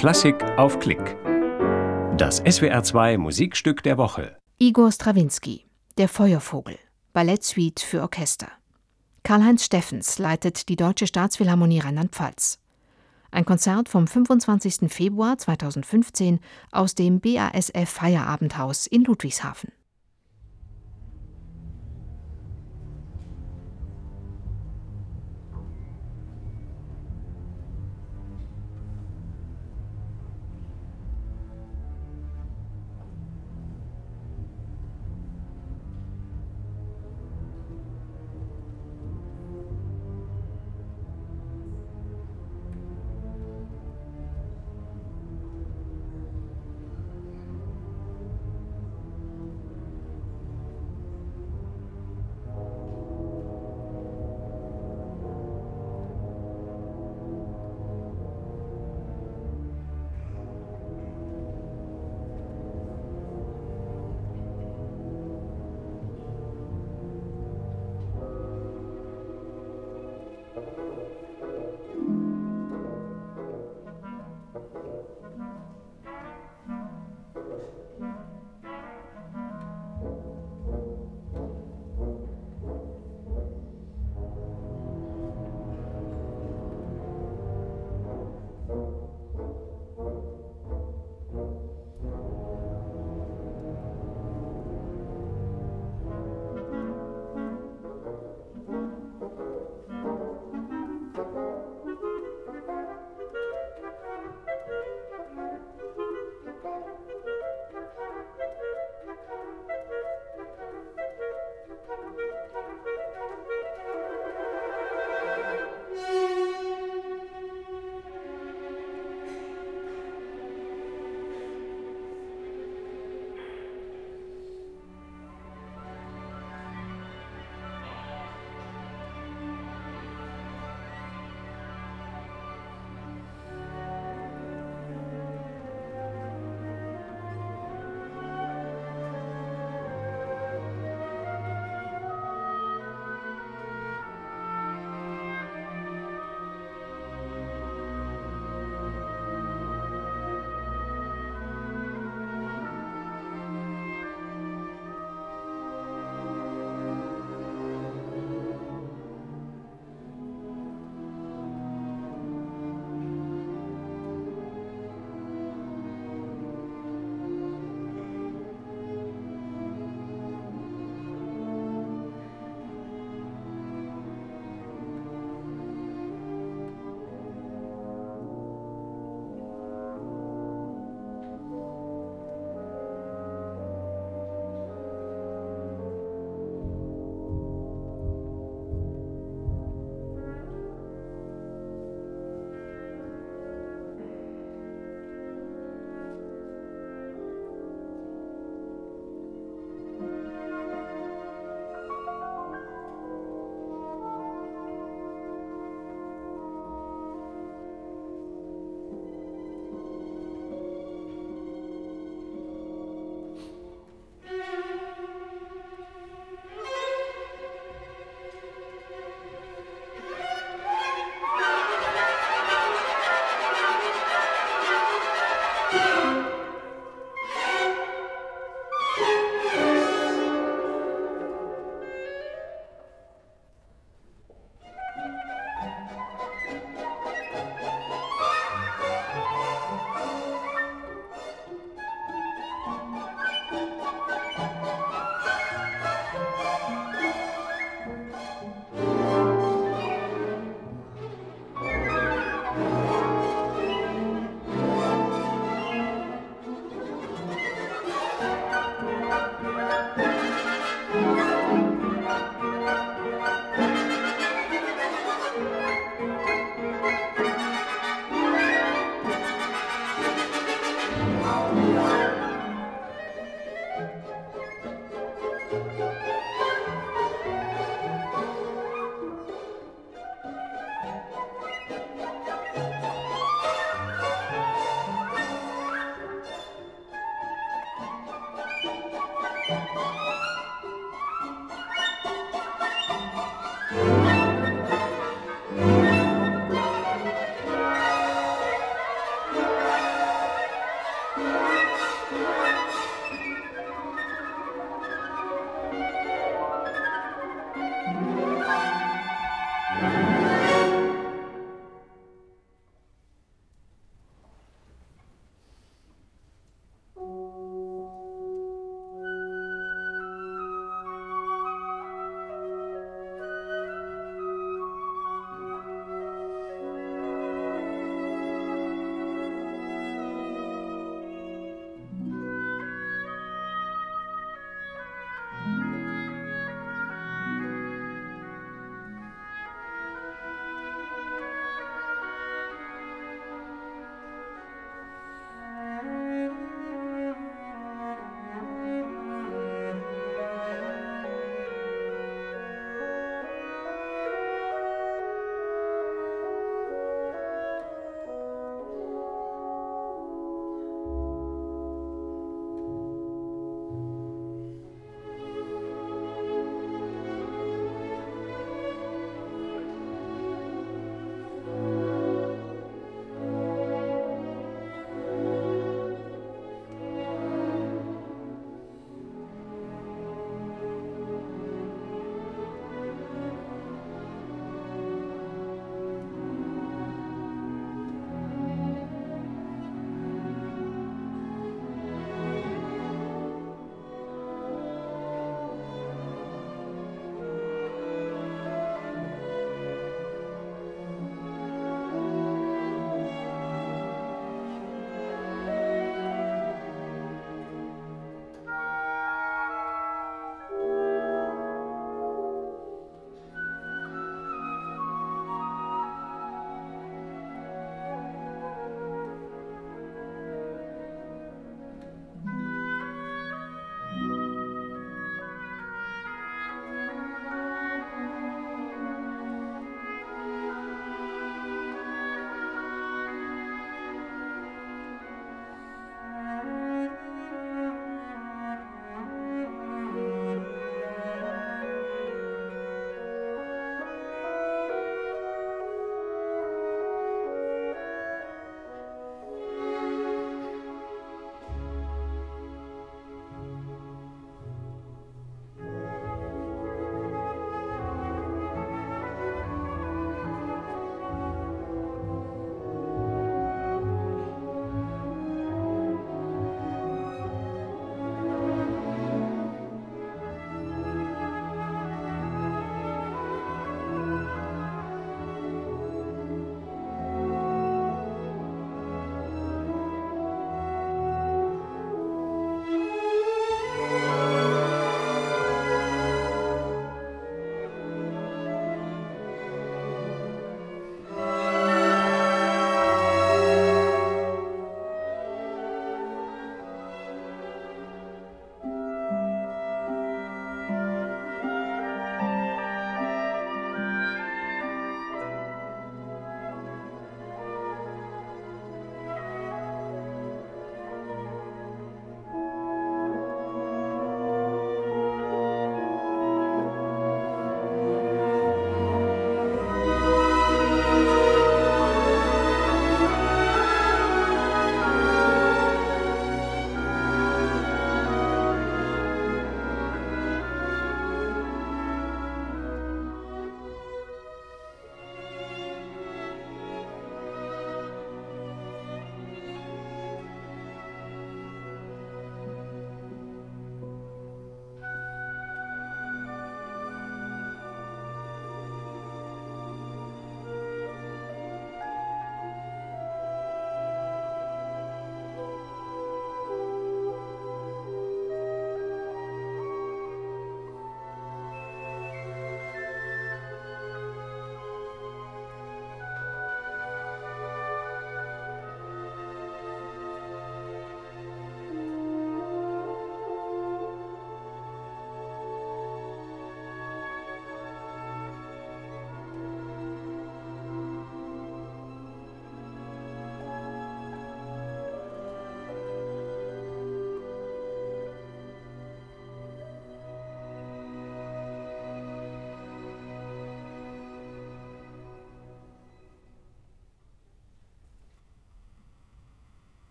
Klassik auf Klick. Das SWR2 Musikstück der Woche. Igor Strawinski, Der Feuervogel, Ballettsuite für Orchester. Karl-Heinz Steffens leitet die Deutsche Staatsphilharmonie Rheinland-Pfalz. Ein Konzert vom 25. Februar 2015 aus dem BASF Feierabendhaus in Ludwigshafen.